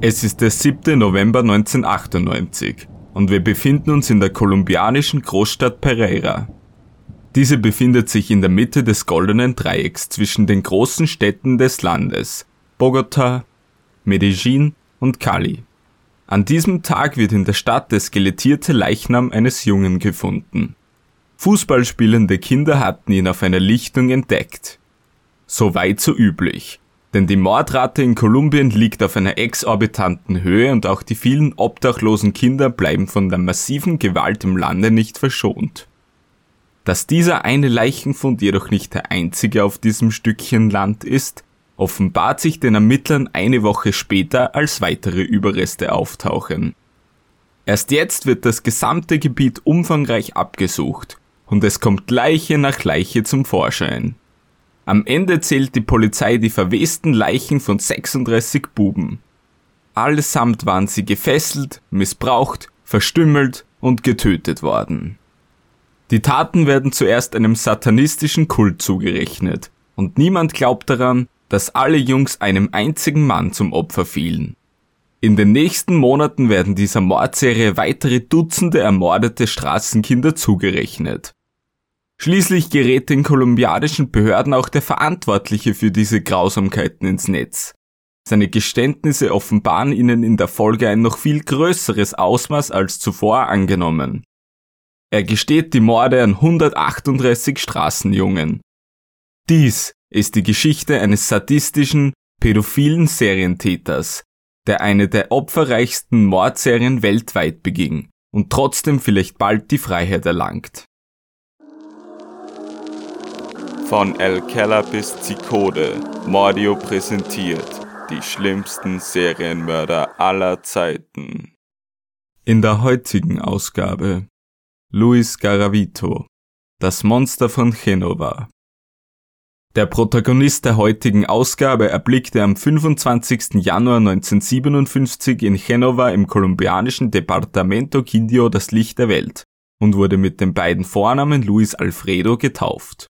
Es ist der 7. November 1998 und wir befinden uns in der kolumbianischen Großstadt Pereira. Diese befindet sich in der Mitte des goldenen Dreiecks zwischen den großen Städten des Landes, Bogota, Medellin und Cali. An diesem Tag wird in der Stadt der skelettierte Leichnam eines Jungen gefunden. Fußballspielende Kinder hatten ihn auf einer Lichtung entdeckt. So weit so üblich. Denn die Mordrate in Kolumbien liegt auf einer exorbitanten Höhe und auch die vielen obdachlosen Kinder bleiben von der massiven Gewalt im Lande nicht verschont. Dass dieser eine Leichenfund jedoch nicht der einzige auf diesem Stückchen Land ist, offenbart sich den Ermittlern eine Woche später, als weitere Überreste auftauchen. Erst jetzt wird das gesamte Gebiet umfangreich abgesucht und es kommt Leiche nach Leiche zum Vorschein. Am Ende zählt die Polizei die verwesten Leichen von 36 Buben. Allesamt waren sie gefesselt, missbraucht, verstümmelt und getötet worden. Die Taten werden zuerst einem satanistischen Kult zugerechnet, und niemand glaubt daran, dass alle Jungs einem einzigen Mann zum Opfer fielen. In den nächsten Monaten werden dieser Mordserie weitere Dutzende ermordete Straßenkinder zugerechnet. Schließlich gerät den kolumbianischen Behörden auch der Verantwortliche für diese Grausamkeiten ins Netz. Seine Geständnisse offenbaren ihnen in der Folge ein noch viel größeres Ausmaß als zuvor angenommen. Er gesteht die Morde an 138 Straßenjungen. Dies ist die Geschichte eines sadistischen, pädophilen Serientäters, der eine der opferreichsten Mordserien weltweit beging und trotzdem vielleicht bald die Freiheit erlangt. Von El Keller bis Zikode, Mordio präsentiert die schlimmsten Serienmörder aller Zeiten. In der heutigen Ausgabe Luis Garavito, das Monster von Genova. Der Protagonist der heutigen Ausgabe erblickte am 25. Januar 1957 in Genova im kolumbianischen Departamento Quindio das Licht der Welt und wurde mit den beiden Vornamen Luis Alfredo getauft.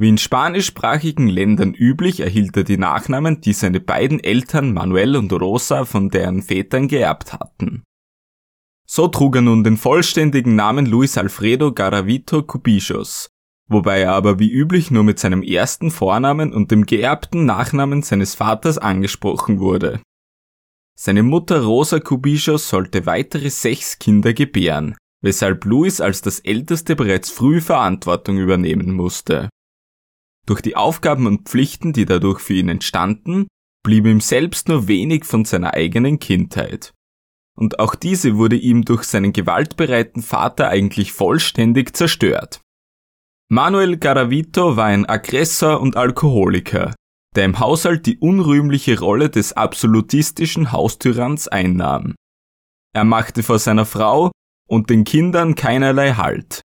Wie in spanischsprachigen Ländern üblich erhielt er die Nachnamen, die seine beiden Eltern Manuel und Rosa von deren Vätern geerbt hatten. So trug er nun den vollständigen Namen Luis Alfredo Garavito Cubichos, wobei er aber wie üblich nur mit seinem ersten Vornamen und dem geerbten Nachnamen seines Vaters angesprochen wurde. Seine Mutter Rosa Cubichos sollte weitere sechs Kinder gebären, weshalb Luis als das älteste bereits früh Verantwortung übernehmen musste. Durch die Aufgaben und Pflichten, die dadurch für ihn entstanden, blieb ihm selbst nur wenig von seiner eigenen Kindheit. Und auch diese wurde ihm durch seinen gewaltbereiten Vater eigentlich vollständig zerstört. Manuel Garavito war ein Aggressor und Alkoholiker, der im Haushalt die unrühmliche Rolle des absolutistischen Haustyranns einnahm. Er machte vor seiner Frau und den Kindern keinerlei Halt.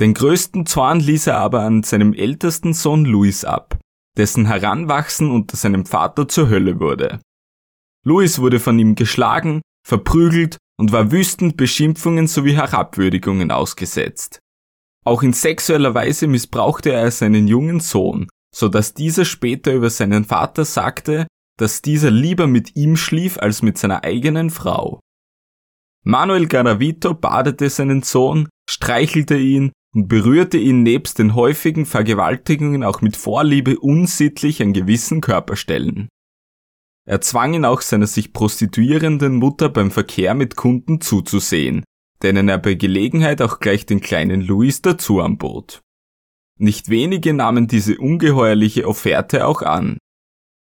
Den größten Zorn ließ er aber an seinem ältesten Sohn Luis ab, dessen Heranwachsen unter seinem Vater zur Hölle wurde. Luis wurde von ihm geschlagen, verprügelt und war wüstend Beschimpfungen sowie Herabwürdigungen ausgesetzt. Auch in sexueller Weise missbrauchte er seinen jungen Sohn, so dass dieser später über seinen Vater sagte, dass dieser lieber mit ihm schlief als mit seiner eigenen Frau. Manuel Garavito badete seinen Sohn, streichelte ihn und berührte ihn nebst den häufigen Vergewaltigungen auch mit Vorliebe unsittlich an gewissen Körperstellen. Er zwang ihn auch seiner sich prostituierenden Mutter beim Verkehr mit Kunden zuzusehen, denen er bei Gelegenheit auch gleich den kleinen Louis dazu anbot. Nicht wenige nahmen diese ungeheuerliche Offerte auch an.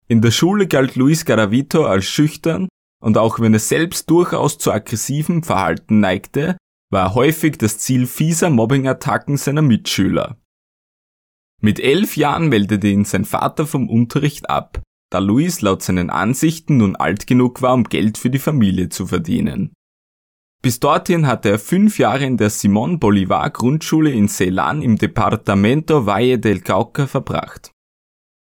In der Schule galt Luis Garavito als schüchtern und auch wenn er selbst durchaus zu aggressivem Verhalten neigte, war häufig das Ziel fieser Mobbingattacken seiner Mitschüler. Mit elf Jahren meldete ihn sein Vater vom Unterricht ab, da Luis laut seinen Ansichten nun alt genug war, um Geld für die Familie zu verdienen. Bis dorthin hatte er fünf Jahre in der Simon Bolivar Grundschule in Celan im Departamento Valle del Cauca verbracht.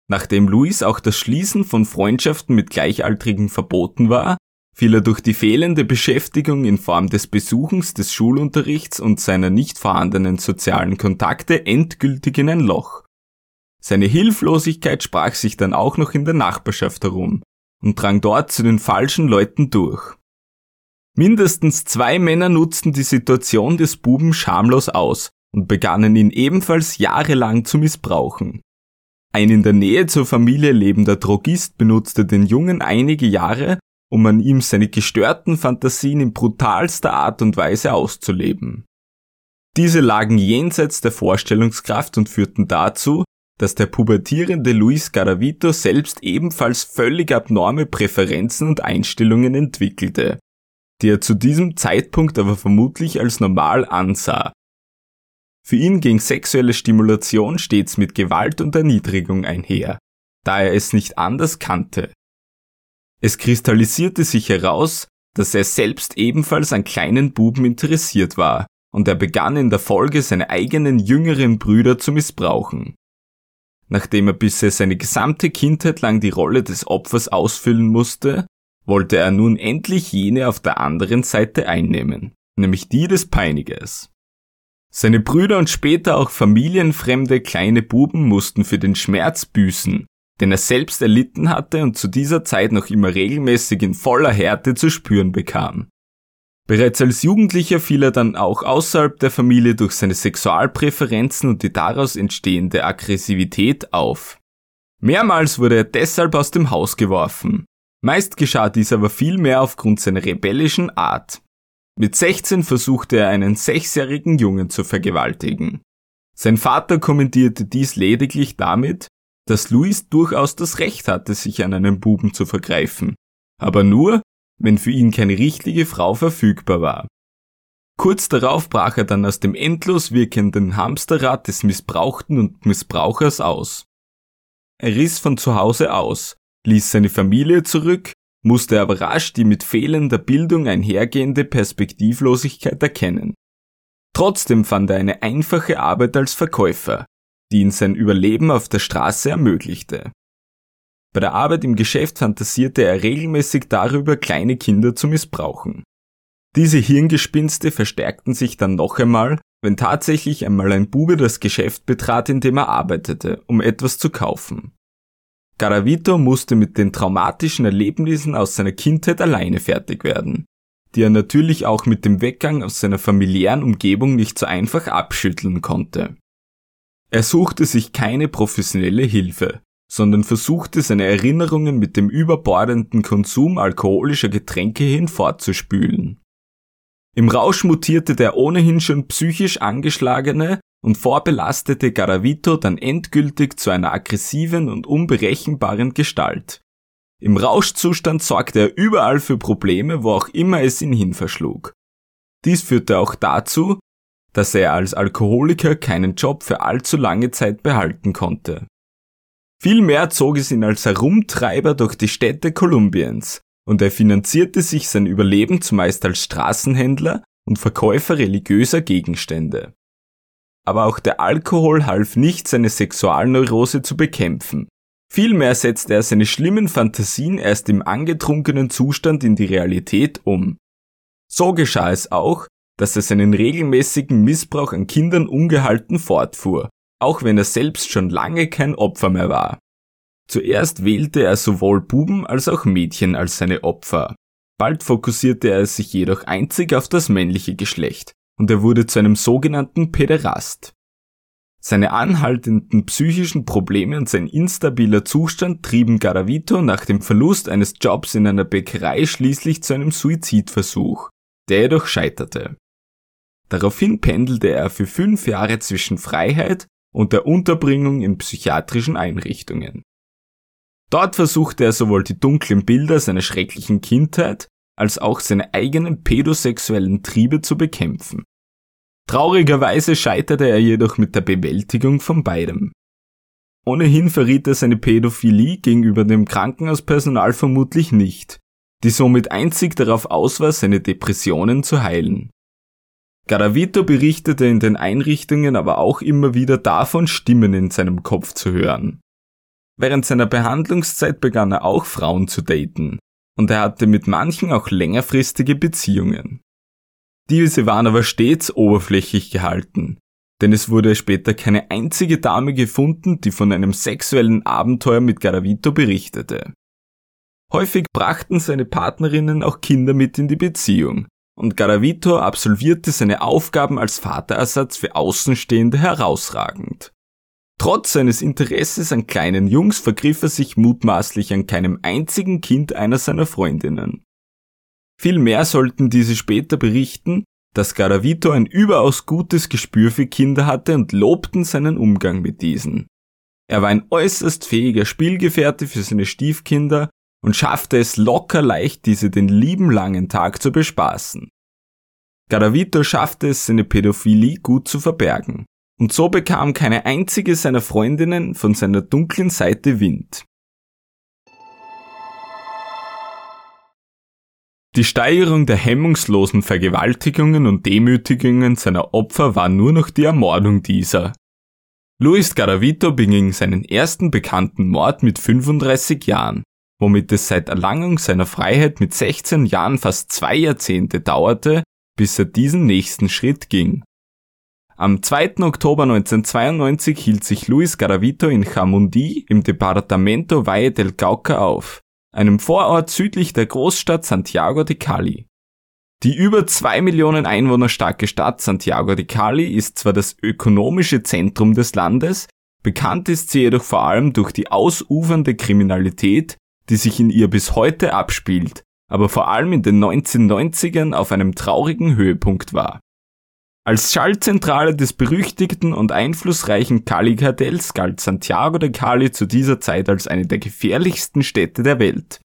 Nachdem Luis auch das Schließen von Freundschaften mit Gleichaltrigen verboten war, fiel er durch die fehlende Beschäftigung in Form des Besuchens des Schulunterrichts und seiner nicht vorhandenen sozialen Kontakte endgültig in ein Loch. Seine Hilflosigkeit sprach sich dann auch noch in der Nachbarschaft herum, und drang dort zu den falschen Leuten durch. Mindestens zwei Männer nutzten die Situation des Buben schamlos aus und begannen ihn ebenfalls jahrelang zu missbrauchen. Ein in der Nähe zur Familie lebender Drogist benutzte den Jungen einige Jahre, um an ihm seine gestörten Fantasien in brutalster Art und Weise auszuleben. Diese lagen jenseits der Vorstellungskraft und führten dazu, dass der pubertierende Luis Garavito selbst ebenfalls völlig abnorme Präferenzen und Einstellungen entwickelte, die er zu diesem Zeitpunkt aber vermutlich als normal ansah. Für ihn ging sexuelle Stimulation stets mit Gewalt und Erniedrigung einher, da er es nicht anders kannte. Es kristallisierte sich heraus, dass er selbst ebenfalls an kleinen Buben interessiert war, und er begann in der Folge seine eigenen jüngeren Brüder zu missbrauchen. Nachdem er bisher seine gesamte Kindheit lang die Rolle des Opfers ausfüllen musste, wollte er nun endlich jene auf der anderen Seite einnehmen, nämlich die des Peinigers. Seine Brüder und später auch familienfremde kleine Buben mussten für den Schmerz büßen, den er selbst erlitten hatte und zu dieser Zeit noch immer regelmäßig in voller Härte zu spüren bekam. Bereits als Jugendlicher fiel er dann auch außerhalb der Familie durch seine Sexualpräferenzen und die daraus entstehende Aggressivität auf. Mehrmals wurde er deshalb aus dem Haus geworfen, Meist geschah dies aber vielmehr aufgrund seiner rebellischen Art. Mit 16 versuchte er einen sechsjährigen Jungen zu vergewaltigen. Sein Vater kommentierte dies lediglich damit, dass Luis durchaus das Recht hatte, sich an einen Buben zu vergreifen, aber nur, wenn für ihn keine richtige Frau verfügbar war. Kurz darauf brach er dann aus dem endlos wirkenden Hamsterrad des Missbrauchten und Missbrauchers aus. Er riss von zu Hause aus, ließ seine Familie zurück, musste aber rasch die mit fehlender Bildung einhergehende Perspektivlosigkeit erkennen. Trotzdem fand er eine einfache Arbeit als Verkäufer, die ihn sein Überleben auf der Straße ermöglichte. Bei der Arbeit im Geschäft fantasierte er regelmäßig darüber, kleine Kinder zu missbrauchen. Diese Hirngespinste verstärkten sich dann noch einmal, wenn tatsächlich einmal ein Bube das Geschäft betrat, in dem er arbeitete, um etwas zu kaufen. Garavito musste mit den traumatischen Erlebnissen aus seiner Kindheit alleine fertig werden, die er natürlich auch mit dem Weggang aus seiner familiären Umgebung nicht so einfach abschütteln konnte. Er suchte sich keine professionelle Hilfe, sondern versuchte seine Erinnerungen mit dem überbordenden Konsum alkoholischer Getränke hinfortzuspülen. Im Rausch mutierte der ohnehin schon psychisch angeschlagene und vorbelastete Garavito dann endgültig zu einer aggressiven und unberechenbaren Gestalt. Im Rauschzustand sorgte er überall für Probleme, wo auch immer es ihn hinverschlug. Dies führte auch dazu, dass er als Alkoholiker keinen Job für allzu lange Zeit behalten konnte. Vielmehr zog es ihn als Herumtreiber durch die Städte Kolumbiens und er finanzierte sich sein Überleben zumeist als Straßenhändler und Verkäufer religiöser Gegenstände aber auch der Alkohol half nicht, seine Sexualneurose zu bekämpfen. Vielmehr setzte er seine schlimmen Fantasien erst im angetrunkenen Zustand in die Realität um. So geschah es auch, dass er seinen regelmäßigen Missbrauch an Kindern ungehalten fortfuhr, auch wenn er selbst schon lange kein Opfer mehr war. Zuerst wählte er sowohl Buben als auch Mädchen als seine Opfer. Bald fokussierte er sich jedoch einzig auf das männliche Geschlecht und er wurde zu einem sogenannten Päderast. Seine anhaltenden psychischen Probleme und sein instabiler Zustand trieben Garavito nach dem Verlust eines Jobs in einer Bäckerei schließlich zu einem Suizidversuch, der jedoch scheiterte. Daraufhin pendelte er für fünf Jahre zwischen Freiheit und der Unterbringung in psychiatrischen Einrichtungen. Dort versuchte er sowohl die dunklen Bilder seiner schrecklichen Kindheit als auch seine eigenen pädosexuellen Triebe zu bekämpfen. Traurigerweise scheiterte er jedoch mit der Bewältigung von beidem. Ohnehin verriet er seine Pädophilie gegenüber dem Krankenhauspersonal vermutlich nicht, die somit einzig darauf aus war, seine Depressionen zu heilen. Garavito berichtete in den Einrichtungen aber auch immer wieder davon, Stimmen in seinem Kopf zu hören. Während seiner Behandlungszeit begann er auch Frauen zu daten, und er hatte mit manchen auch längerfristige Beziehungen. Diese waren aber stets oberflächlich gehalten, denn es wurde später keine einzige Dame gefunden, die von einem sexuellen Abenteuer mit Garavito berichtete. Häufig brachten seine Partnerinnen auch Kinder mit in die Beziehung, und Garavito absolvierte seine Aufgaben als Vaterersatz für Außenstehende herausragend. Trotz seines Interesses an kleinen Jungs vergriff er sich mutmaßlich an keinem einzigen Kind einer seiner Freundinnen. Vielmehr sollten diese später berichten, dass Garavito ein überaus gutes Gespür für Kinder hatte und lobten seinen Umgang mit diesen. Er war ein äußerst fähiger Spielgefährte für seine Stiefkinder und schaffte es locker leicht, diese den lieben langen Tag zu bespaßen. Garavito schaffte es, seine Pädophilie gut zu verbergen, und so bekam keine einzige seiner Freundinnen von seiner dunklen Seite Wind. Die Steigerung der hemmungslosen Vergewaltigungen und Demütigungen seiner Opfer war nur noch die Ermordung dieser. Luis Garavito beging seinen ersten bekannten Mord mit 35 Jahren womit es seit Erlangung seiner Freiheit mit 16 Jahren fast zwei Jahrzehnte dauerte, bis er diesen nächsten Schritt ging. Am 2. Oktober 1992 hielt sich Luis Garavito in Chamundi im Departamento Valle del Cauca auf, einem Vorort südlich der Großstadt Santiago de Cali. Die über zwei Millionen Einwohner starke Stadt Santiago de Cali ist zwar das ökonomische Zentrum des Landes, bekannt ist sie jedoch vor allem durch die ausufernde Kriminalität, die sich in ihr bis heute abspielt, aber vor allem in den 1990ern auf einem traurigen Höhepunkt war. Als Schallzentrale des berüchtigten und einflussreichen Cali-Kartells galt Santiago de Cali zu dieser Zeit als eine der gefährlichsten Städte der Welt.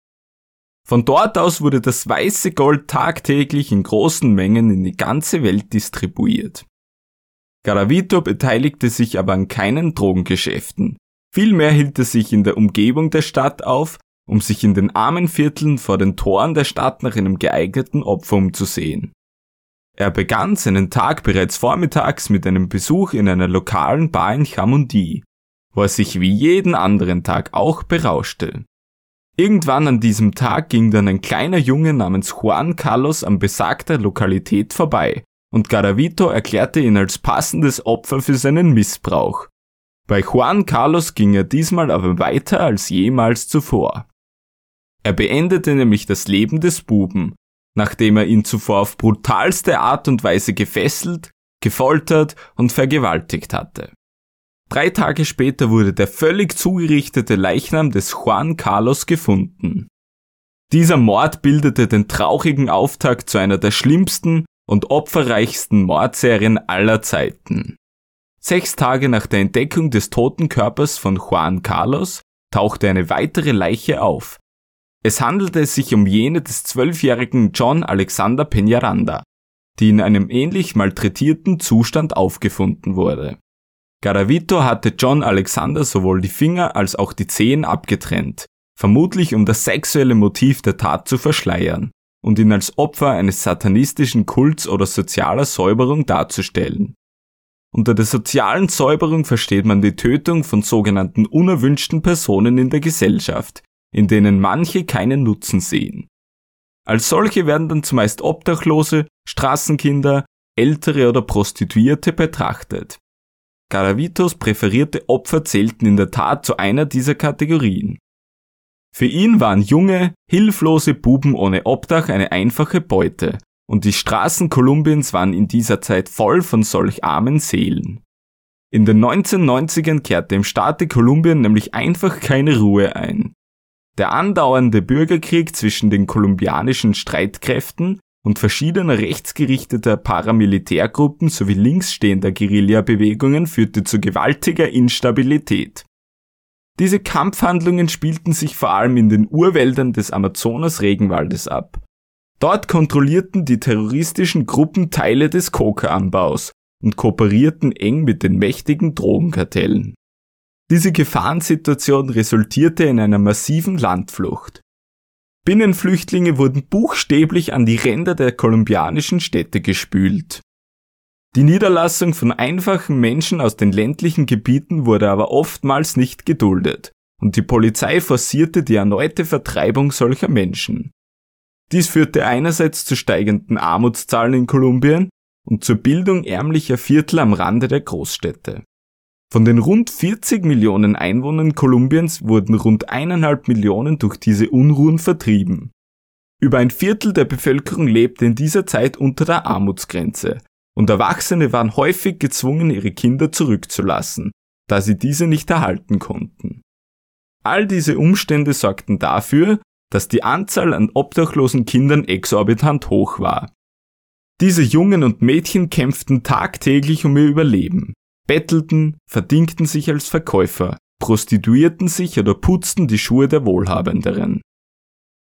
Von dort aus wurde das weiße Gold tagtäglich in großen Mengen in die ganze Welt distribuiert. Garavito beteiligte sich aber an keinen Drogengeschäften. Vielmehr hielt er sich in der Umgebung der Stadt auf um sich in den armen Vierteln vor den Toren der Stadt nach einem geeigneten Opfer umzusehen. Er begann seinen Tag bereits vormittags mit einem Besuch in einer lokalen Bar in Chamundi, wo er sich wie jeden anderen Tag auch berauschte. Irgendwann an diesem Tag ging dann ein kleiner Junge namens Juan Carlos an besagter Lokalität vorbei und Garavito erklärte ihn als passendes Opfer für seinen Missbrauch. Bei Juan Carlos ging er diesmal aber weiter als jemals zuvor. Er beendete nämlich das Leben des Buben, nachdem er ihn zuvor auf brutalste Art und Weise gefesselt, gefoltert und vergewaltigt hatte. Drei Tage später wurde der völlig zugerichtete Leichnam des Juan Carlos gefunden. Dieser Mord bildete den traurigen Auftakt zu einer der schlimmsten und opferreichsten Mordserien aller Zeiten. Sechs Tage nach der Entdeckung des toten Körpers von Juan Carlos tauchte eine weitere Leiche auf, es handelte sich um jene des zwölfjährigen John Alexander Peñaranda, die in einem ähnlich malträtierten Zustand aufgefunden wurde. Garavito hatte John Alexander sowohl die Finger als auch die Zehen abgetrennt, vermutlich um das sexuelle Motiv der Tat zu verschleiern und ihn als Opfer eines satanistischen Kults oder sozialer Säuberung darzustellen. Unter der sozialen Säuberung versteht man die Tötung von sogenannten unerwünschten Personen in der Gesellschaft, in denen manche keinen Nutzen sehen. Als solche werden dann zumeist Obdachlose, Straßenkinder, Ältere oder Prostituierte betrachtet. Garavitos präferierte Opfer zählten in der Tat zu einer dieser Kategorien. Für ihn waren junge, hilflose Buben ohne Obdach eine einfache Beute, und die Straßen Kolumbiens waren in dieser Zeit voll von solch armen Seelen. In den 1990ern kehrte im Staate Kolumbien nämlich einfach keine Ruhe ein. Der andauernde Bürgerkrieg zwischen den kolumbianischen Streitkräften und verschiedener rechtsgerichteter Paramilitärgruppen sowie linksstehender Guerillabewegungen führte zu gewaltiger Instabilität. Diese Kampfhandlungen spielten sich vor allem in den Urwäldern des Amazonas-Regenwaldes ab. Dort kontrollierten die terroristischen Gruppen Teile des Coca-Anbaus und kooperierten eng mit den mächtigen Drogenkartellen. Diese Gefahrensituation resultierte in einer massiven Landflucht. Binnenflüchtlinge wurden buchstäblich an die Ränder der kolumbianischen Städte gespült. Die Niederlassung von einfachen Menschen aus den ländlichen Gebieten wurde aber oftmals nicht geduldet und die Polizei forcierte die erneute Vertreibung solcher Menschen. Dies führte einerseits zu steigenden Armutszahlen in Kolumbien und zur Bildung ärmlicher Viertel am Rande der Großstädte. Von den rund 40 Millionen Einwohnern Kolumbiens wurden rund eineinhalb Millionen durch diese Unruhen vertrieben. Über ein Viertel der Bevölkerung lebte in dieser Zeit unter der Armutsgrenze, und Erwachsene waren häufig gezwungen, ihre Kinder zurückzulassen, da sie diese nicht erhalten konnten. All diese Umstände sorgten dafür, dass die Anzahl an obdachlosen Kindern exorbitant hoch war. Diese Jungen und Mädchen kämpften tagtäglich um ihr Überleben, bettelten, verdingten sich als Verkäufer, prostituierten sich oder putzten die Schuhe der Wohlhabenderen.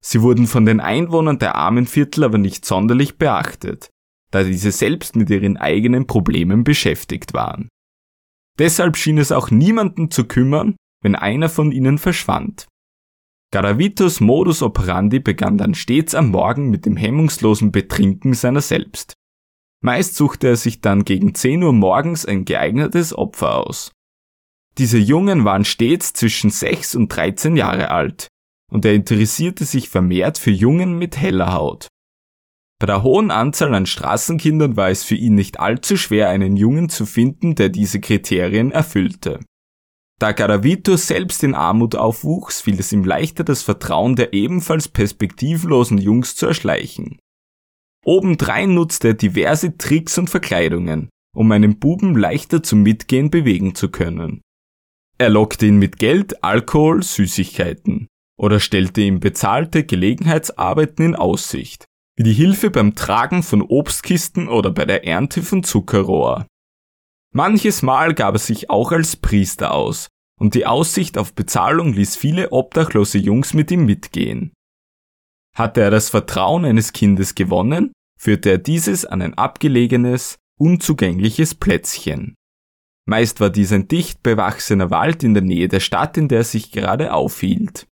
Sie wurden von den Einwohnern der armen Viertel aber nicht sonderlich beachtet, da diese selbst mit ihren eigenen Problemen beschäftigt waren. Deshalb schien es auch niemanden zu kümmern, wenn einer von ihnen verschwand. Garavitos Modus operandi begann dann stets am Morgen mit dem hemmungslosen Betrinken seiner selbst. Meist suchte er sich dann gegen 10 Uhr morgens ein geeignetes Opfer aus. Diese Jungen waren stets zwischen 6 und 13 Jahre alt, und er interessierte sich vermehrt für Jungen mit heller Haut. Bei der hohen Anzahl an Straßenkindern war es für ihn nicht allzu schwer, einen Jungen zu finden, der diese Kriterien erfüllte. Da Garavito selbst in Armut aufwuchs, fiel es ihm leichter, das Vertrauen der ebenfalls perspektivlosen Jungs zu erschleichen. Obendrein nutzte er diverse Tricks und Verkleidungen, um einen Buben leichter zum Mitgehen bewegen zu können. Er lockte ihn mit Geld, Alkohol, Süßigkeiten oder stellte ihm bezahlte Gelegenheitsarbeiten in Aussicht, wie die Hilfe beim Tragen von Obstkisten oder bei der Ernte von Zuckerrohr. Manches Mal gab er sich auch als Priester aus, und die Aussicht auf Bezahlung ließ viele obdachlose Jungs mit ihm mitgehen. Hatte er das Vertrauen eines Kindes gewonnen, führte er dieses an ein abgelegenes, unzugängliches Plätzchen. Meist war dies ein dicht bewachsener Wald in der Nähe der Stadt, in der er sich gerade aufhielt.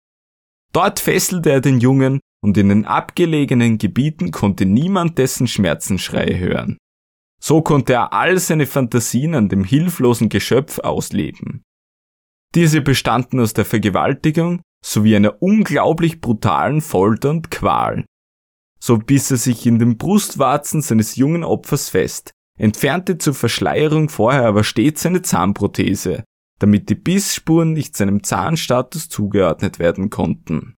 Dort fesselte er den Jungen und in den abgelegenen Gebieten konnte niemand dessen Schmerzensschreie hören. So konnte er all seine Fantasien an dem hilflosen Geschöpf ausleben. Diese bestanden aus der Vergewaltigung sowie einer unglaublich brutalen Folter und Qual. So biss er sich in den Brustwarzen seines jungen Opfers fest, entfernte zur Verschleierung vorher aber stets seine Zahnprothese, damit die Bissspuren nicht seinem Zahnstatus zugeordnet werden konnten.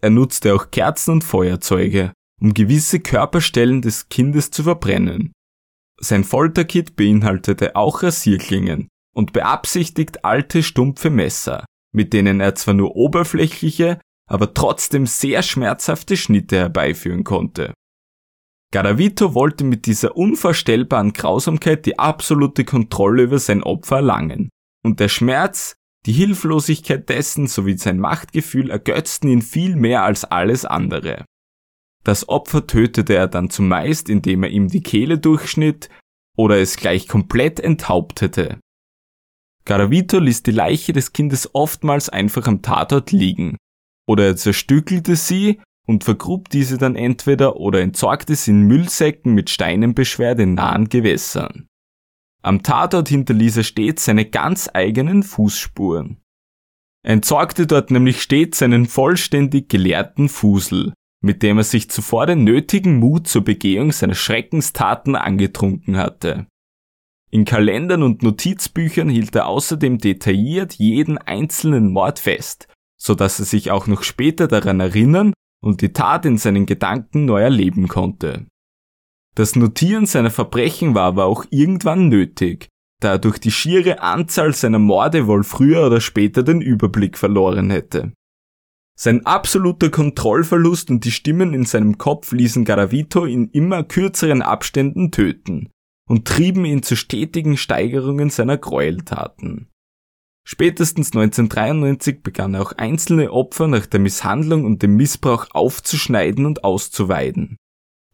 Er nutzte auch Kerzen und Feuerzeuge, um gewisse Körperstellen des Kindes zu verbrennen. Sein Folterkit beinhaltete auch Rasierklingen und beabsichtigt alte stumpfe Messer, mit denen er zwar nur oberflächliche, aber trotzdem sehr schmerzhafte Schnitte herbeiführen konnte. Garavito wollte mit dieser unvorstellbaren Grausamkeit die absolute Kontrolle über sein Opfer erlangen, und der Schmerz, die Hilflosigkeit dessen sowie sein Machtgefühl ergötzten ihn viel mehr als alles andere. Das Opfer tötete er dann zumeist, indem er ihm die Kehle durchschnitt oder es gleich komplett enthauptete. Garavito ließ die Leiche des Kindes oftmals einfach am Tatort liegen, oder er zerstückelte sie und vergrub diese dann entweder oder entsorgte sie in Müllsäcken mit Steinen beschwert in nahen Gewässern. Am Tatort hinterließ er stets seine ganz eigenen Fußspuren. Er entsorgte dort nämlich stets seinen vollständig geleerten Fusel, mit dem er sich zuvor den nötigen Mut zur Begehung seiner Schreckenstaten angetrunken hatte. In Kalendern und Notizbüchern hielt er außerdem detailliert jeden einzelnen Mord fest, so dass er sich auch noch später daran erinnern und die Tat in seinen Gedanken neu erleben konnte. Das Notieren seiner Verbrechen war aber auch irgendwann nötig, da er durch die schiere Anzahl seiner Morde wohl früher oder später den Überblick verloren hätte. Sein absoluter Kontrollverlust und die Stimmen in seinem Kopf ließen Garavito in immer kürzeren Abständen töten und trieben ihn zu stetigen Steigerungen seiner Gräueltaten. Spätestens 1993 begann er auch einzelne Opfer nach der Misshandlung und dem Missbrauch aufzuschneiden und auszuweiden.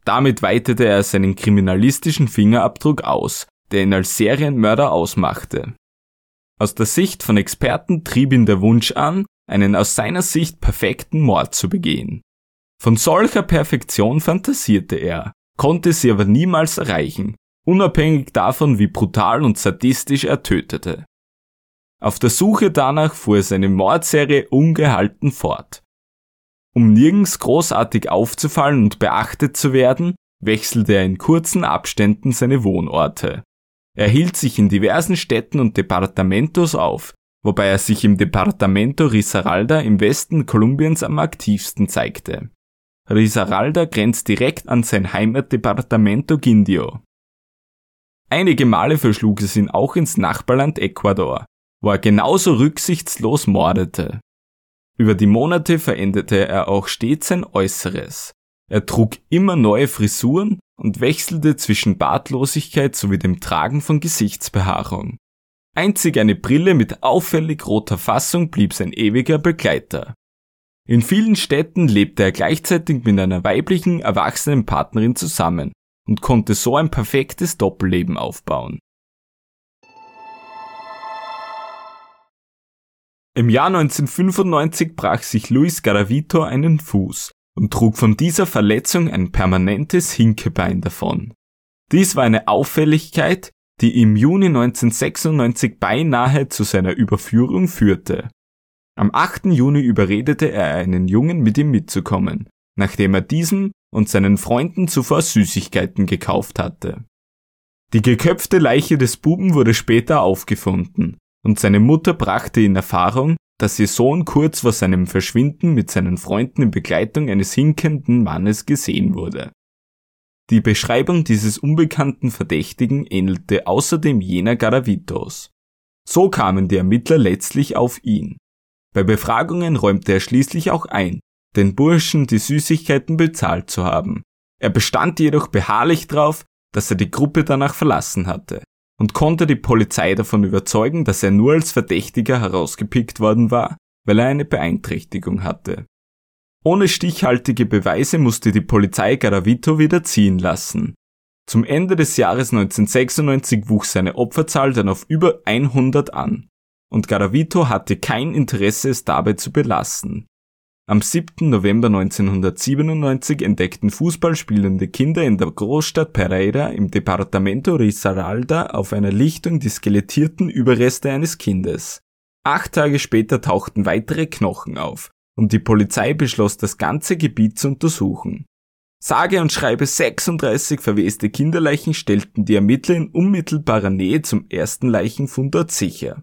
Damit weitete er seinen kriminalistischen Fingerabdruck aus, der ihn als Serienmörder ausmachte. Aus der Sicht von Experten trieb ihn der Wunsch an, einen aus seiner Sicht perfekten Mord zu begehen. Von solcher Perfektion fantasierte er, konnte sie aber niemals erreichen, unabhängig davon, wie brutal und sadistisch er tötete. Auf der Suche danach fuhr er seine Mordserie ungehalten fort. Um nirgends großartig aufzufallen und beachtet zu werden, wechselte er in kurzen Abständen seine Wohnorte. Er hielt sich in diversen Städten und Departamentos auf, wobei er sich im Departamento Risaralda im Westen Kolumbiens am aktivsten zeigte. Risaralda grenzt direkt an sein Heimatdepartamento Guindio. Einige Male verschlug es ihn auch ins Nachbarland Ecuador, wo er genauso rücksichtslos mordete. Über die Monate veränderte er auch stets sein Äußeres. Er trug immer neue Frisuren und wechselte zwischen Bartlosigkeit sowie dem Tragen von Gesichtsbehaarung. Einzig eine Brille mit auffällig roter Fassung blieb sein ewiger Begleiter. In vielen Städten lebte er gleichzeitig mit einer weiblichen, erwachsenen Partnerin zusammen und konnte so ein perfektes Doppelleben aufbauen. Im Jahr 1995 brach sich Luis Garavito einen Fuß und trug von dieser Verletzung ein permanentes Hinkebein davon. Dies war eine Auffälligkeit, die im Juni 1996 beinahe zu seiner Überführung führte. Am 8. Juni überredete er einen Jungen mit ihm mitzukommen, nachdem er diesem und seinen Freunden zuvor Süßigkeiten gekauft hatte. Die geköpfte Leiche des Buben wurde später aufgefunden, und seine Mutter brachte in Erfahrung, dass ihr Sohn kurz vor seinem Verschwinden mit seinen Freunden in Begleitung eines hinkenden Mannes gesehen wurde. Die Beschreibung dieses unbekannten Verdächtigen ähnelte außerdem jener Garavitos. So kamen die Ermittler letztlich auf ihn. Bei Befragungen räumte er schließlich auch ein, den Burschen die Süßigkeiten bezahlt zu haben. Er bestand jedoch beharrlich darauf, dass er die Gruppe danach verlassen hatte und konnte die Polizei davon überzeugen, dass er nur als Verdächtiger herausgepickt worden war, weil er eine Beeinträchtigung hatte. Ohne stichhaltige Beweise musste die Polizei Garavito wieder ziehen lassen. Zum Ende des Jahres 1996 wuchs seine Opferzahl dann auf über 100 an, und Garavito hatte kein Interesse, es dabei zu belassen. Am 7. November 1997 entdeckten fußballspielende Kinder in der Großstadt Pereira im Departamento Risaralda auf einer Lichtung die skelettierten Überreste eines Kindes. Acht Tage später tauchten weitere Knochen auf und die Polizei beschloss, das ganze Gebiet zu untersuchen. Sage und schreibe 36 verweste Kinderleichen stellten die Ermittler in unmittelbarer Nähe zum ersten Leichenfund dort sicher.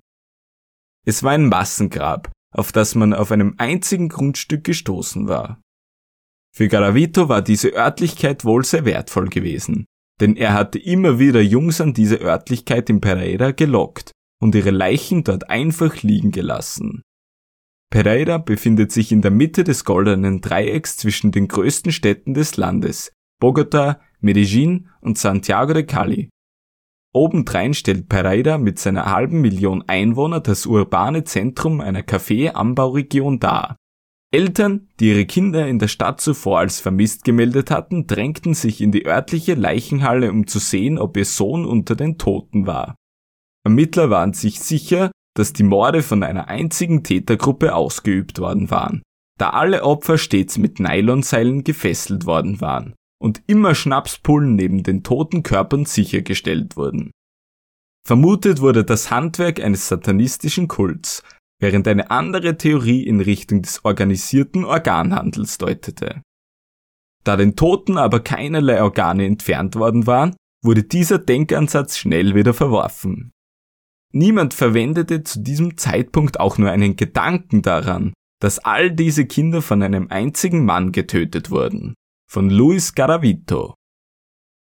Es war ein Massengrab, auf das man auf einem einzigen Grundstück gestoßen war. Für Garavito war diese Örtlichkeit wohl sehr wertvoll gewesen, denn er hatte immer wieder Jungs an diese Örtlichkeit in Pereira gelockt und ihre Leichen dort einfach liegen gelassen. Pereira befindet sich in der Mitte des goldenen Dreiecks zwischen den größten Städten des Landes, Bogota, Medellin und Santiago de Cali, Obendrein stellt Pereira mit seiner halben Million Einwohner das urbane Zentrum einer Kaffee-Anbauregion dar. Eltern, die ihre Kinder in der Stadt zuvor als vermisst gemeldet hatten, drängten sich in die örtliche Leichenhalle, um zu sehen, ob ihr Sohn unter den Toten war. Ermittler waren sich sicher, dass die Morde von einer einzigen Tätergruppe ausgeübt worden waren, da alle Opfer stets mit Nylonseilen gefesselt worden waren und immer Schnapspullen neben den toten Körpern sichergestellt wurden. Vermutet wurde das Handwerk eines satanistischen Kults, während eine andere Theorie in Richtung des organisierten Organhandels deutete. Da den Toten aber keinerlei Organe entfernt worden waren, wurde dieser Denkansatz schnell wieder verworfen. Niemand verwendete zu diesem Zeitpunkt auch nur einen Gedanken daran, dass all diese Kinder von einem einzigen Mann getötet wurden von Luis Garavito.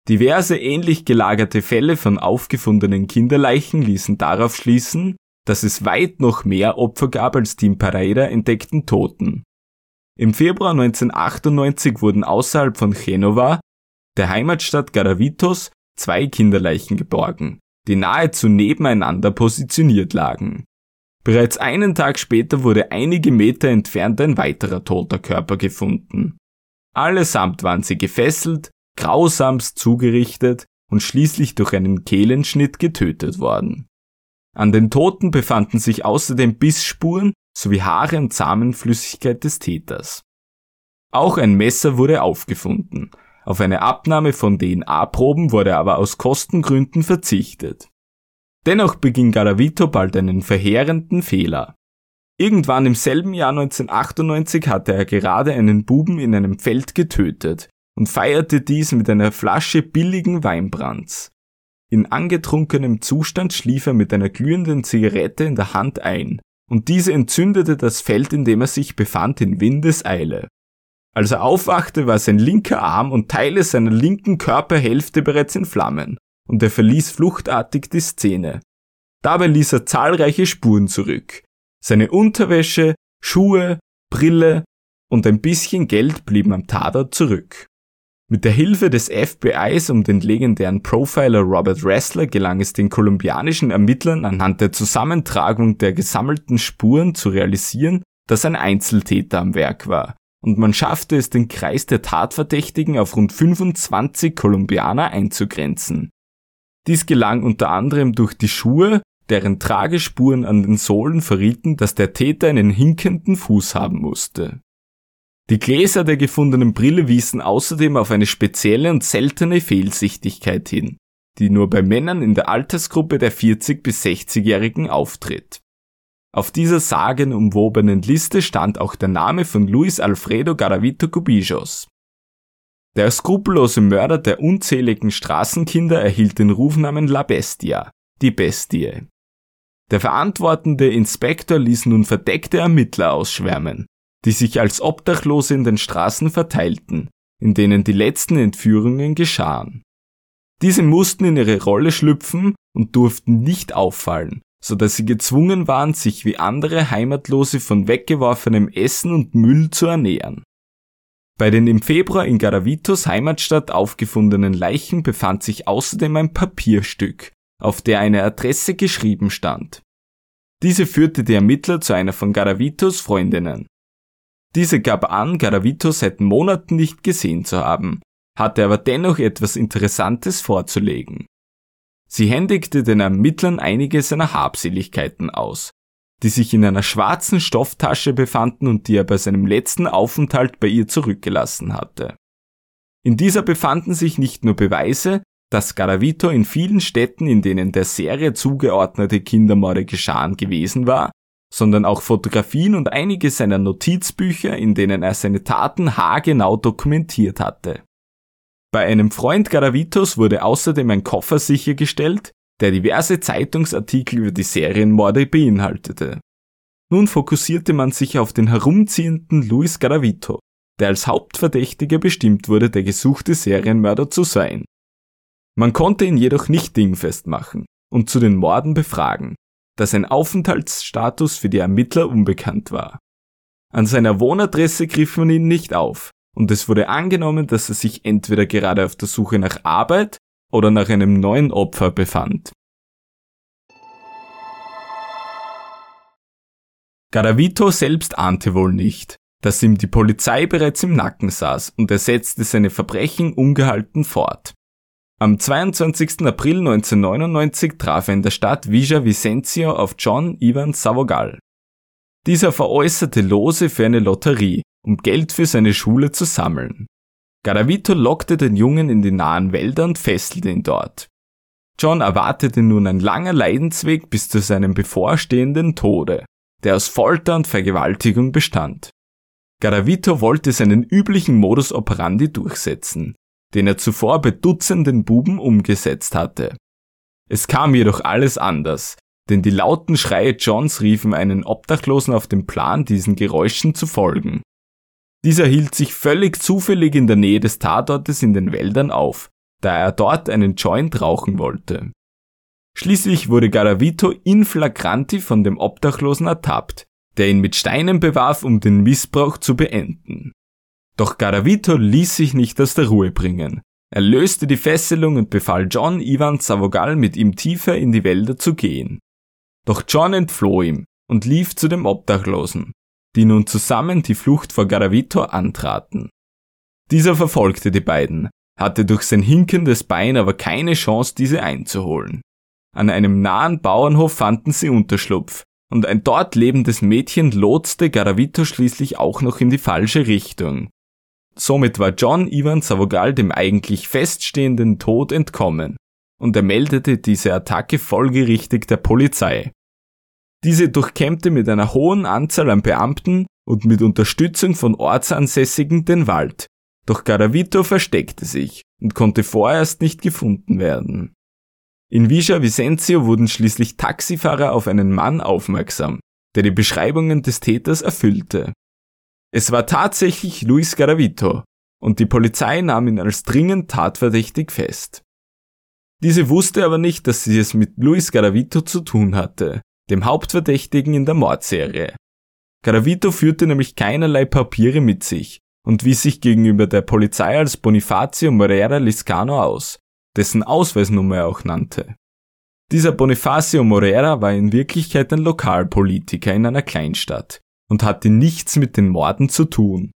Diverse ähnlich gelagerte Fälle von aufgefundenen Kinderleichen ließen darauf schließen, dass es weit noch mehr Opfer gab als die in Pereira entdeckten Toten. Im Februar 1998 wurden außerhalb von Genova, der Heimatstadt Garavitos, zwei Kinderleichen geborgen, die nahezu nebeneinander positioniert lagen. Bereits einen Tag später wurde einige Meter entfernt ein weiterer toter Körper gefunden. Allesamt waren sie gefesselt, grausamst zugerichtet und schließlich durch einen Kehlenschnitt getötet worden. An den Toten befanden sich außerdem Bissspuren sowie Haare und Samenflüssigkeit des Täters. Auch ein Messer wurde aufgefunden. Auf eine Abnahme von DNA-Proben wurde aber aus Kostengründen verzichtet. Dennoch beging Garavito bald einen verheerenden Fehler. Irgendwann im selben Jahr 1998 hatte er gerade einen Buben in einem Feld getötet und feierte dies mit einer Flasche billigen Weinbrands. In angetrunkenem Zustand schlief er mit einer glühenden Zigarette in der Hand ein, und diese entzündete das Feld, in dem er sich befand, in Windeseile. Als er aufwachte, war sein linker Arm und Teile seiner linken Körperhälfte bereits in Flammen, und er verließ fluchtartig die Szene. Dabei ließ er zahlreiche Spuren zurück. Seine Unterwäsche, Schuhe, Brille und ein bisschen Geld blieben am Tatort zurück. Mit der Hilfe des FBIs um den legendären Profiler Robert Ressler gelang es den kolumbianischen Ermittlern anhand der Zusammentragung der gesammelten Spuren zu realisieren, dass ein Einzeltäter am Werk war, und man schaffte es, den Kreis der Tatverdächtigen auf rund 25 Kolumbianer einzugrenzen. Dies gelang unter anderem durch die Schuhe, deren Tragespuren an den Sohlen verrieten, dass der Täter einen hinkenden Fuß haben musste. Die Gläser der gefundenen Brille wiesen außerdem auf eine spezielle und seltene Fehlsichtigkeit hin, die nur bei Männern in der Altersgruppe der 40 bis 60-Jährigen auftritt. Auf dieser sagenumwobenen Liste stand auch der Name von Luis Alfredo Garavito Cubijos. Der skrupellose Mörder der unzähligen Straßenkinder erhielt den Rufnamen La Bestia, die Bestie. Der verantwortende Inspektor ließ nun verdeckte Ermittler ausschwärmen, die sich als Obdachlose in den Straßen verteilten, in denen die letzten Entführungen geschahen. Diese mussten in ihre Rolle schlüpfen und durften nicht auffallen, so dass sie gezwungen waren, sich wie andere Heimatlose von weggeworfenem Essen und Müll zu ernähren. Bei den im Februar in Garavitos Heimatstadt aufgefundenen Leichen befand sich außerdem ein Papierstück, auf der eine Adresse geschrieben stand. Diese führte die Ermittler zu einer von Garavitos Freundinnen. Diese gab an, Garavito seit Monaten nicht gesehen zu haben, hatte aber dennoch etwas Interessantes vorzulegen. Sie händigte den Ermittlern einige seiner Habseligkeiten aus, die sich in einer schwarzen Stofftasche befanden und die er bei seinem letzten Aufenthalt bei ihr zurückgelassen hatte. In dieser befanden sich nicht nur Beweise, dass Garavito in vielen Städten, in denen der Serie zugeordnete Kindermorde geschahen gewesen war, sondern auch Fotografien und einige seiner Notizbücher, in denen er seine Taten haargenau dokumentiert hatte. Bei einem Freund Garavitos wurde außerdem ein Koffer sichergestellt, der diverse Zeitungsartikel über die Serienmorde beinhaltete. Nun fokussierte man sich auf den herumziehenden Luis Garavito, der als Hauptverdächtiger bestimmt wurde, der gesuchte Serienmörder zu sein. Man konnte ihn jedoch nicht dingfest machen und zu den Morden befragen, da sein Aufenthaltsstatus für die Ermittler unbekannt war. An seiner Wohnadresse griff man ihn nicht auf, und es wurde angenommen, dass er sich entweder gerade auf der Suche nach Arbeit oder nach einem neuen Opfer befand. Garavito selbst ahnte wohl nicht, dass ihm die Polizei bereits im Nacken saß und er setzte seine Verbrechen ungehalten fort. Am 22. April 1999 traf er in der Stadt Villa Vicencio auf John Ivan Savogal. Dieser veräußerte Lose für eine Lotterie, um Geld für seine Schule zu sammeln. Garavito lockte den Jungen in die nahen Wälder und fesselte ihn dort. John erwartete nun ein langer Leidensweg bis zu seinem bevorstehenden Tode, der aus Folter und Vergewaltigung bestand. Garavito wollte seinen üblichen Modus operandi durchsetzen, den er zuvor bei Dutzenden Buben umgesetzt hatte. Es kam jedoch alles anders, denn die lauten Schreie Johns riefen einen Obdachlosen auf den Plan, diesen Geräuschen zu folgen. Dieser hielt sich völlig zufällig in der Nähe des Tatortes in den Wäldern auf, da er dort einen Joint rauchen wollte. Schließlich wurde Garavito in flagranti von dem Obdachlosen ertappt, der ihn mit Steinen bewarf, um den Missbrauch zu beenden. Doch Garavito ließ sich nicht aus der Ruhe bringen. Er löste die Fesselung und befahl John Ivan Savogal mit ihm tiefer in die Wälder zu gehen. Doch John entfloh ihm und lief zu dem Obdachlosen, die nun zusammen die Flucht vor Garavito antraten. Dieser verfolgte die beiden, hatte durch sein hinkendes Bein aber keine Chance, diese einzuholen. An einem nahen Bauernhof fanden sie Unterschlupf, und ein dort lebendes Mädchen lotste Garavito schließlich auch noch in die falsche Richtung. Somit war John Ivan Savogal dem eigentlich feststehenden Tod entkommen und er meldete diese Attacke folgerichtig der Polizei. Diese durchkämmte mit einer hohen Anzahl an Beamten und mit Unterstützung von Ortsansässigen den Wald, doch Garavito versteckte sich und konnte vorerst nicht gefunden werden. In Villa Vicencio wurden schließlich Taxifahrer auf einen Mann aufmerksam, der die Beschreibungen des Täters erfüllte. Es war tatsächlich Luis Garavito, und die Polizei nahm ihn als dringend tatverdächtig fest. Diese wusste aber nicht, dass sie es mit Luis Garavito zu tun hatte, dem Hauptverdächtigen in der Mordserie. Garavito führte nämlich keinerlei Papiere mit sich und wies sich gegenüber der Polizei als Bonifacio Morera Liscano aus, dessen Ausweisnummer er auch nannte. Dieser Bonifacio Morera war in Wirklichkeit ein Lokalpolitiker in einer Kleinstadt und hatte nichts mit den Morden zu tun.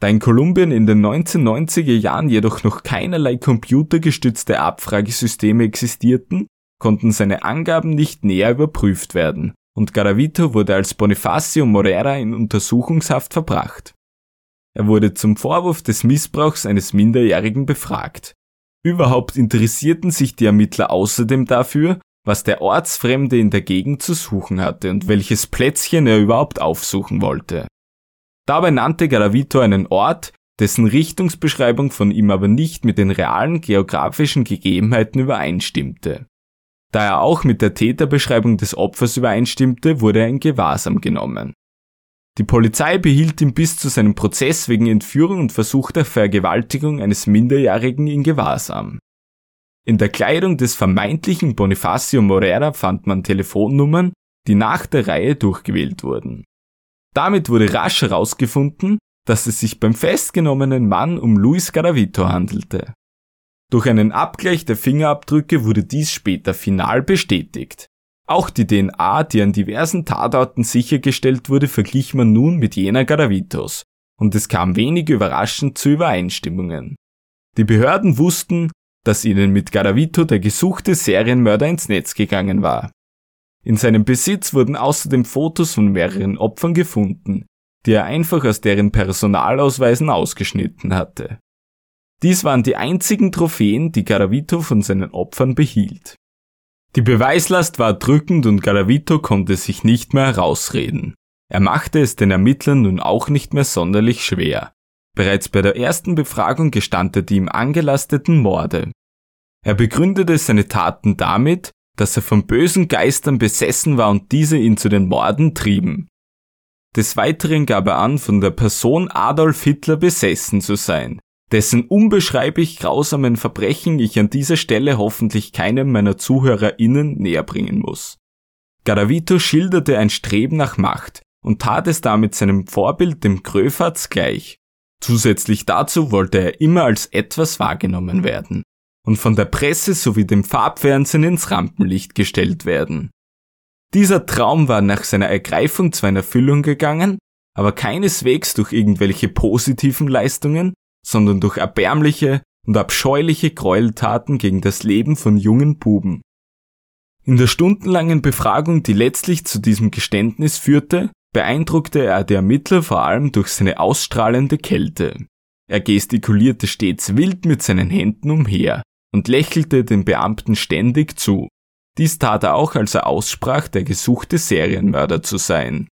Da in Kolumbien in den 1990er Jahren jedoch noch keinerlei computergestützte Abfragesysteme existierten, konnten seine Angaben nicht näher überprüft werden und Garavito wurde als Bonifacio Morera in Untersuchungshaft verbracht. Er wurde zum Vorwurf des Missbrauchs eines Minderjährigen befragt. Überhaupt interessierten sich die Ermittler außerdem dafür, was der Ortsfremde in der Gegend zu suchen hatte und welches Plätzchen er überhaupt aufsuchen wollte. Dabei nannte Garavito einen Ort, dessen Richtungsbeschreibung von ihm aber nicht mit den realen geografischen Gegebenheiten übereinstimmte. Da er auch mit der Täterbeschreibung des Opfers übereinstimmte, wurde er in Gewahrsam genommen. Die Polizei behielt ihn bis zu seinem Prozess wegen Entführung und versuchter Vergewaltigung eines Minderjährigen in Gewahrsam. In der Kleidung des vermeintlichen Bonifacio Morera fand man Telefonnummern, die nach der Reihe durchgewählt wurden. Damit wurde rasch herausgefunden, dass es sich beim festgenommenen Mann um Luis Garavito handelte. Durch einen Abgleich der Fingerabdrücke wurde dies später final bestätigt. Auch die DNA, die an diversen Tatorten sichergestellt wurde, verglich man nun mit jener Garavitos, und es kam wenig überraschend zu Übereinstimmungen. Die Behörden wussten, dass ihnen mit Garavito der gesuchte Serienmörder ins Netz gegangen war. In seinem Besitz wurden außerdem Fotos von mehreren Opfern gefunden, die er einfach aus deren Personalausweisen ausgeschnitten hatte. Dies waren die einzigen Trophäen, die Garavito von seinen Opfern behielt. Die Beweislast war drückend und Garavito konnte sich nicht mehr herausreden. Er machte es den Ermittlern nun auch nicht mehr sonderlich schwer. Bereits bei der ersten Befragung gestand er die ihm angelasteten Morde. Er begründete seine Taten damit, dass er von bösen Geistern besessen war und diese ihn zu den Morden trieben. Des Weiteren gab er an, von der Person Adolf Hitler besessen zu sein, dessen unbeschreiblich grausamen Verbrechen ich an dieser Stelle hoffentlich keinem meiner ZuhörerInnen näher bringen muss. Garavito schilderte ein Streben nach Macht und tat es damit seinem Vorbild dem Gröfatz gleich. Zusätzlich dazu wollte er immer als etwas wahrgenommen werden und von der Presse sowie dem Farbfernsehen ins Rampenlicht gestellt werden. Dieser Traum war nach seiner Ergreifung zwar in Erfüllung gegangen, aber keineswegs durch irgendwelche positiven Leistungen, sondern durch erbärmliche und abscheuliche Gräueltaten gegen das Leben von jungen Buben. In der stundenlangen Befragung, die letztlich zu diesem Geständnis führte, beeindruckte er die Ermittler vor allem durch seine ausstrahlende Kälte. Er gestikulierte stets wild mit seinen Händen umher, und lächelte den Beamten ständig zu. Dies tat er auch, als er aussprach, der gesuchte Serienmörder zu sein.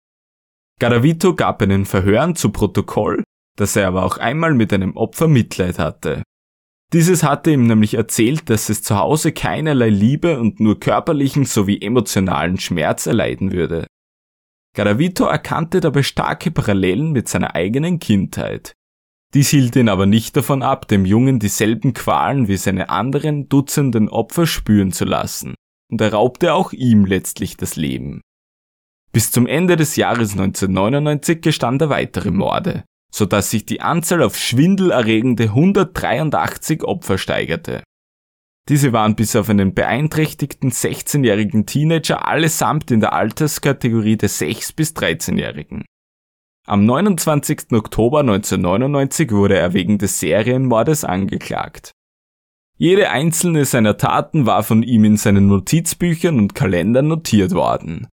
Garavito gab einen Verhören zu Protokoll, dass er aber auch einmal mit einem Opfer Mitleid hatte. Dieses hatte ihm nämlich erzählt, dass es zu Hause keinerlei Liebe und nur körperlichen sowie emotionalen Schmerz erleiden würde. Garavito erkannte dabei starke Parallelen mit seiner eigenen Kindheit. Dies hielt ihn aber nicht davon ab, dem Jungen dieselben Qualen wie seine anderen Dutzenden Opfer spüren zu lassen, und er raubte auch ihm letztlich das Leben. Bis zum Ende des Jahres 1999 gestand er weitere Morde, so dass sich die Anzahl auf schwindelerregende 183 Opfer steigerte. Diese waren bis auf einen beeinträchtigten 16-jährigen Teenager allesamt in der Alterskategorie der 6- bis 13-Jährigen. Am 29. Oktober 1999 wurde er wegen des Serienmordes angeklagt. Jede einzelne seiner Taten war von ihm in seinen Notizbüchern und Kalendern notiert worden.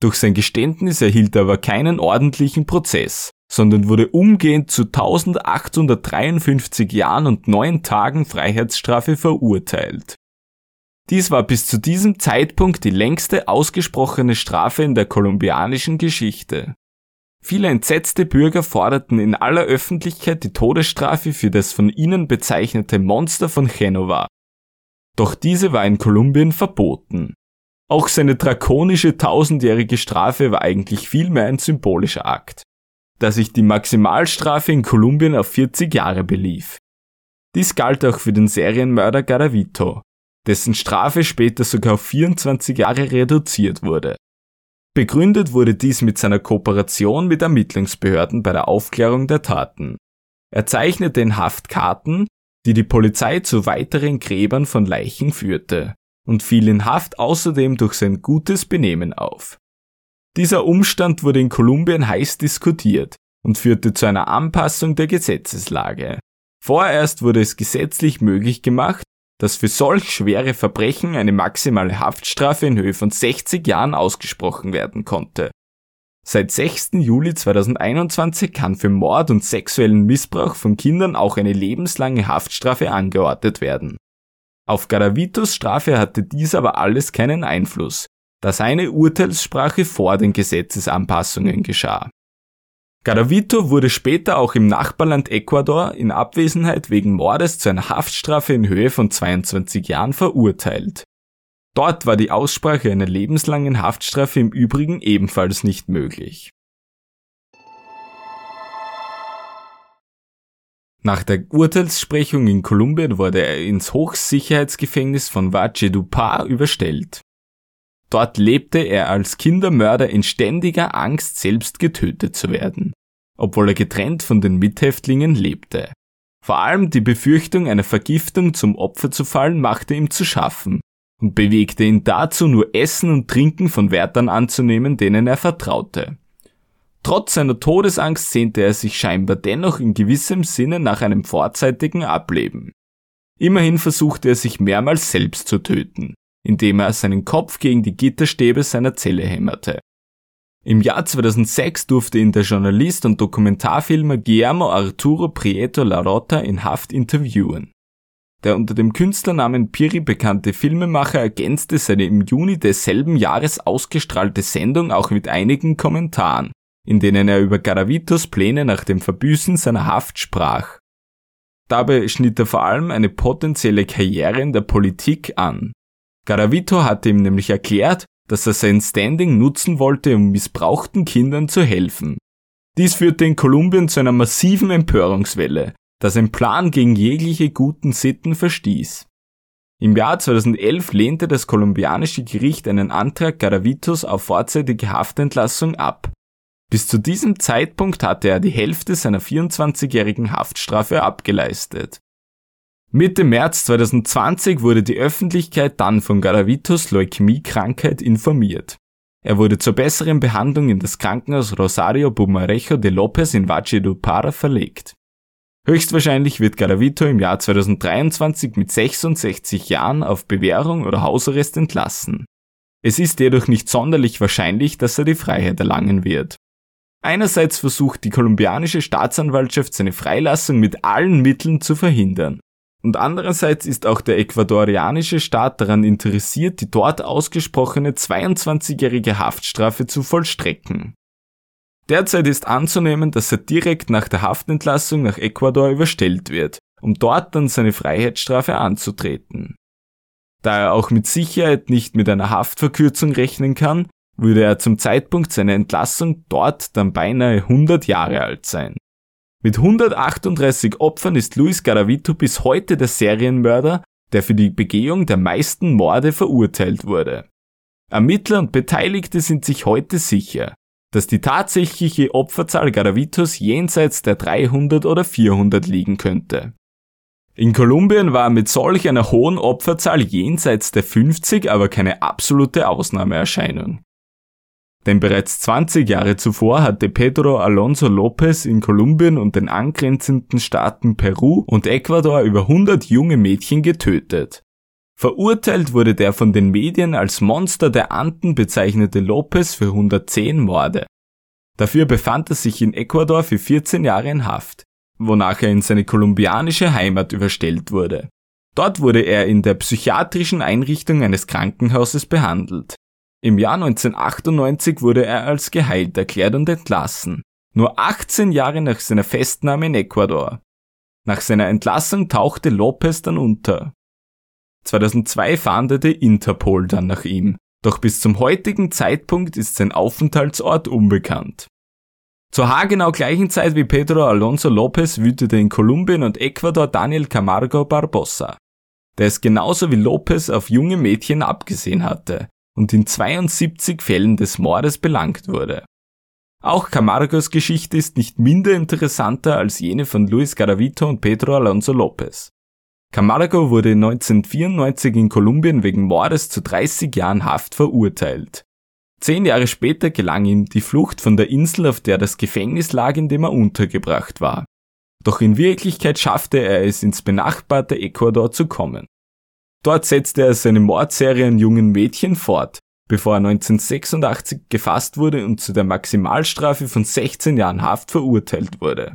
Durch sein Geständnis erhielt er aber keinen ordentlichen Prozess, sondern wurde umgehend zu 1853 Jahren und neun Tagen Freiheitsstrafe verurteilt. Dies war bis zu diesem Zeitpunkt die längste ausgesprochene Strafe in der kolumbianischen Geschichte. Viele entsetzte Bürger forderten in aller Öffentlichkeit die Todesstrafe für das von ihnen bezeichnete Monster von Genova. Doch diese war in Kolumbien verboten. Auch seine drakonische tausendjährige Strafe war eigentlich vielmehr ein symbolischer Akt, da sich die Maximalstrafe in Kolumbien auf 40 Jahre belief. Dies galt auch für den Serienmörder Garavito, dessen Strafe später sogar auf 24 Jahre reduziert wurde. Begründet wurde dies mit seiner Kooperation mit Ermittlungsbehörden bei der Aufklärung der Taten. Er zeichnete in Haft Karten, die die Polizei zu weiteren Gräbern von Leichen führte und fiel in Haft außerdem durch sein gutes Benehmen auf. Dieser Umstand wurde in Kolumbien heiß diskutiert und führte zu einer Anpassung der Gesetzeslage. Vorerst wurde es gesetzlich möglich gemacht, dass für solch schwere Verbrechen eine maximale Haftstrafe in Höhe von 60 Jahren ausgesprochen werden konnte. Seit 6. Juli 2021 kann für Mord und sexuellen Missbrauch von Kindern auch eine lebenslange Haftstrafe angeordnet werden. Auf Garavitos Strafe hatte dies aber alles keinen Einfluss, da seine Urteilssprache vor den Gesetzesanpassungen geschah. Garavito wurde später auch im Nachbarland Ecuador in Abwesenheit wegen Mordes zu einer Haftstrafe in Höhe von 22 Jahren verurteilt. Dort war die Aussprache einer lebenslangen Haftstrafe im Übrigen ebenfalls nicht möglich. Nach der Urteilssprechung in Kolumbien wurde er ins Hochsicherheitsgefängnis von Valledupar überstellt. Dort lebte er als Kindermörder in ständiger Angst, selbst getötet zu werden, obwohl er getrennt von den Mithäftlingen lebte. Vor allem die Befürchtung einer Vergiftung zum Opfer zu fallen machte ihm zu schaffen und bewegte ihn dazu, nur Essen und Trinken von Wärtern anzunehmen, denen er vertraute. Trotz seiner Todesangst sehnte er sich scheinbar dennoch in gewissem Sinne nach einem vorzeitigen Ableben. Immerhin versuchte er sich mehrmals selbst zu töten, indem er seinen Kopf gegen die Gitterstäbe seiner Zelle hämmerte. Im Jahr 2006 durfte ihn der Journalist und Dokumentarfilmer Guillermo Arturo Prieto La Rota in Haft interviewen. Der unter dem Künstlernamen Piri bekannte Filmemacher ergänzte seine im Juni desselben Jahres ausgestrahlte Sendung auch mit einigen Kommentaren, in denen er über Garavitos Pläne nach dem Verbüßen seiner Haft sprach. Dabei schnitt er vor allem eine potenzielle Karriere in der Politik an, Garavito hatte ihm nämlich erklärt, dass er sein Standing nutzen wollte, um missbrauchten Kindern zu helfen. Dies führte in Kolumbien zu einer massiven Empörungswelle, das sein Plan gegen jegliche guten Sitten verstieß. Im Jahr 2011 lehnte das kolumbianische Gericht einen Antrag Garavitos auf vorzeitige Haftentlassung ab. Bis zu diesem Zeitpunkt hatte er die Hälfte seiner 24-jährigen Haftstrafe abgeleistet. Mitte März 2020 wurde die Öffentlichkeit dann von Garavitos Leukämiekrankheit informiert. Er wurde zur besseren Behandlung in das Krankenhaus Rosario Bumarejo de López in Valledupar verlegt. Höchstwahrscheinlich wird Garavito im Jahr 2023 mit 66 Jahren auf Bewährung oder Hausarrest entlassen. Es ist jedoch nicht sonderlich wahrscheinlich, dass er die Freiheit erlangen wird. Einerseits versucht die kolumbianische Staatsanwaltschaft seine Freilassung mit allen Mitteln zu verhindern. Und andererseits ist auch der ecuadorianische Staat daran interessiert, die dort ausgesprochene 22-jährige Haftstrafe zu vollstrecken. Derzeit ist anzunehmen, dass er direkt nach der Haftentlassung nach Ecuador überstellt wird, um dort dann seine Freiheitsstrafe anzutreten. Da er auch mit Sicherheit nicht mit einer Haftverkürzung rechnen kann, würde er zum Zeitpunkt seiner Entlassung dort dann beinahe 100 Jahre alt sein. Mit 138 Opfern ist Luis Garavito bis heute der Serienmörder, der für die Begehung der meisten Morde verurteilt wurde. Ermittler und Beteiligte sind sich heute sicher, dass die tatsächliche Opferzahl Garavitos jenseits der 300 oder 400 liegen könnte. In Kolumbien war mit solch einer hohen Opferzahl jenseits der 50 aber keine absolute Ausnahmeerscheinung. Denn bereits 20 Jahre zuvor hatte Pedro Alonso Lopez in Kolumbien und den angrenzenden Staaten Peru und Ecuador über 100 junge Mädchen getötet. Verurteilt wurde der von den Medien als Monster der Anden bezeichnete Lopez für 110 Morde. Dafür befand er sich in Ecuador für 14 Jahre in Haft, wonach er in seine kolumbianische Heimat überstellt wurde. Dort wurde er in der psychiatrischen Einrichtung eines Krankenhauses behandelt. Im Jahr 1998 wurde er als geheilt erklärt und entlassen, nur 18 Jahre nach seiner Festnahme in Ecuador. Nach seiner Entlassung tauchte Lopez dann unter. 2002 fahndete Interpol dann nach ihm, doch bis zum heutigen Zeitpunkt ist sein Aufenthaltsort unbekannt. Zur haargenau gleichen Zeit wie Pedro Alonso Lopez wütete in Kolumbien und Ecuador Daniel Camargo Barbosa, der es genauso wie Lopez auf junge Mädchen abgesehen hatte und in 72 Fällen des Mordes belangt wurde. Auch Camargos Geschichte ist nicht minder interessanter als jene von Luis Garavito und Pedro Alonso Lopez. Camargo wurde 1994 in Kolumbien wegen Mordes zu 30 Jahren Haft verurteilt. Zehn Jahre später gelang ihm die Flucht von der Insel, auf der das Gefängnis lag, in dem er untergebracht war. Doch in Wirklichkeit schaffte er es ins benachbarte Ecuador zu kommen. Dort setzte er seine Mordserie an jungen Mädchen fort, bevor er 1986 gefasst wurde und zu der Maximalstrafe von 16 Jahren Haft verurteilt wurde.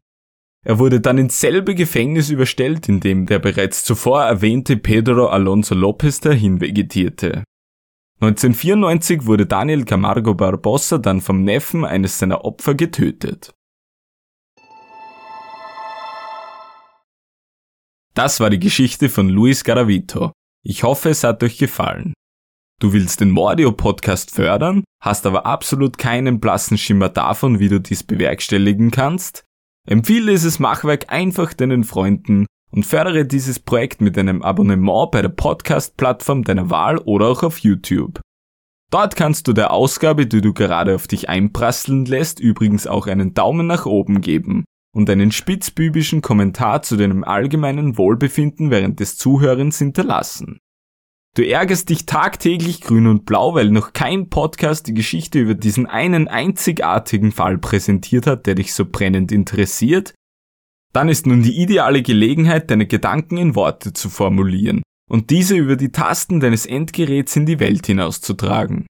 Er wurde dann ins selbe Gefängnis überstellt, in dem der bereits zuvor erwähnte Pedro Alonso Lopez dahin vegetierte. 1994 wurde Daniel Camargo Barbosa dann vom Neffen eines seiner Opfer getötet. Das war die Geschichte von Luis Garavito. Ich hoffe, es hat euch gefallen. Du willst den Mordio Podcast fördern, hast aber absolut keinen blassen Schimmer davon, wie du dies bewerkstelligen kannst? Empfehle dieses Machwerk einfach deinen Freunden und fördere dieses Projekt mit einem Abonnement bei der Podcast-Plattform deiner Wahl oder auch auf YouTube. Dort kannst du der Ausgabe, die du gerade auf dich einprasseln lässt, übrigens auch einen Daumen nach oben geben und einen spitzbübischen Kommentar zu deinem allgemeinen Wohlbefinden während des Zuhörens hinterlassen. Du ärgerst dich tagtäglich grün und blau, weil noch kein Podcast die Geschichte über diesen einen einzigartigen Fall präsentiert hat, der dich so brennend interessiert? Dann ist nun die ideale Gelegenheit, deine Gedanken in Worte zu formulieren und diese über die Tasten deines Endgeräts in die Welt hinauszutragen.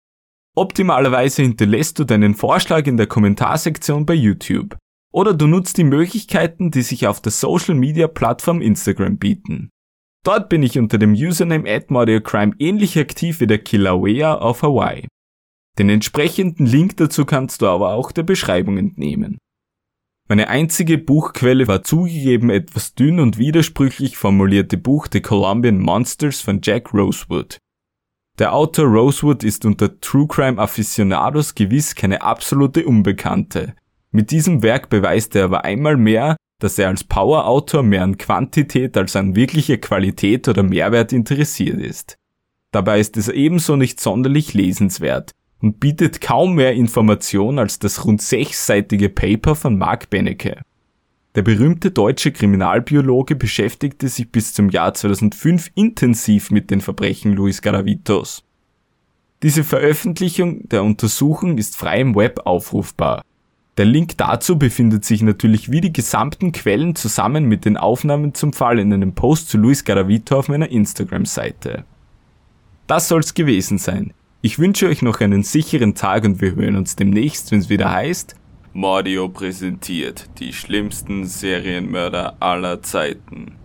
Optimalerweise hinterlässt du deinen Vorschlag in der Kommentarsektion bei YouTube. Oder du nutzt die Möglichkeiten, die sich auf der Social Media Plattform Instagram bieten. Dort bin ich unter dem Username AdModioCrime ähnlich aktiv wie der Kilauea auf Hawaii. Den entsprechenden Link dazu kannst du aber auch der Beschreibung entnehmen. Meine einzige Buchquelle war zugegeben etwas dünn und widersprüchlich formulierte Buch The Colombian Monsters von Jack Rosewood. Der Autor Rosewood ist unter True Crime Aficionados gewiss keine absolute Unbekannte. Mit diesem Werk beweist er aber einmal mehr, dass er als Power-Autor mehr an Quantität als an wirkliche Qualität oder Mehrwert interessiert ist. Dabei ist es ebenso nicht sonderlich lesenswert und bietet kaum mehr Information als das rund sechsseitige Paper von Mark Benecke. Der berühmte deutsche Kriminalbiologe beschäftigte sich bis zum Jahr 2005 intensiv mit den Verbrechen Luis Garavitos. Diese Veröffentlichung der Untersuchung ist frei im Web aufrufbar. Der Link dazu befindet sich natürlich wie die gesamten Quellen zusammen mit den Aufnahmen zum Fall in einem Post zu Luis Garavito auf meiner Instagram-Seite. Das soll's gewesen sein. Ich wünsche euch noch einen sicheren Tag und wir hören uns demnächst, wenn's wieder heißt Mordio präsentiert die schlimmsten Serienmörder aller Zeiten.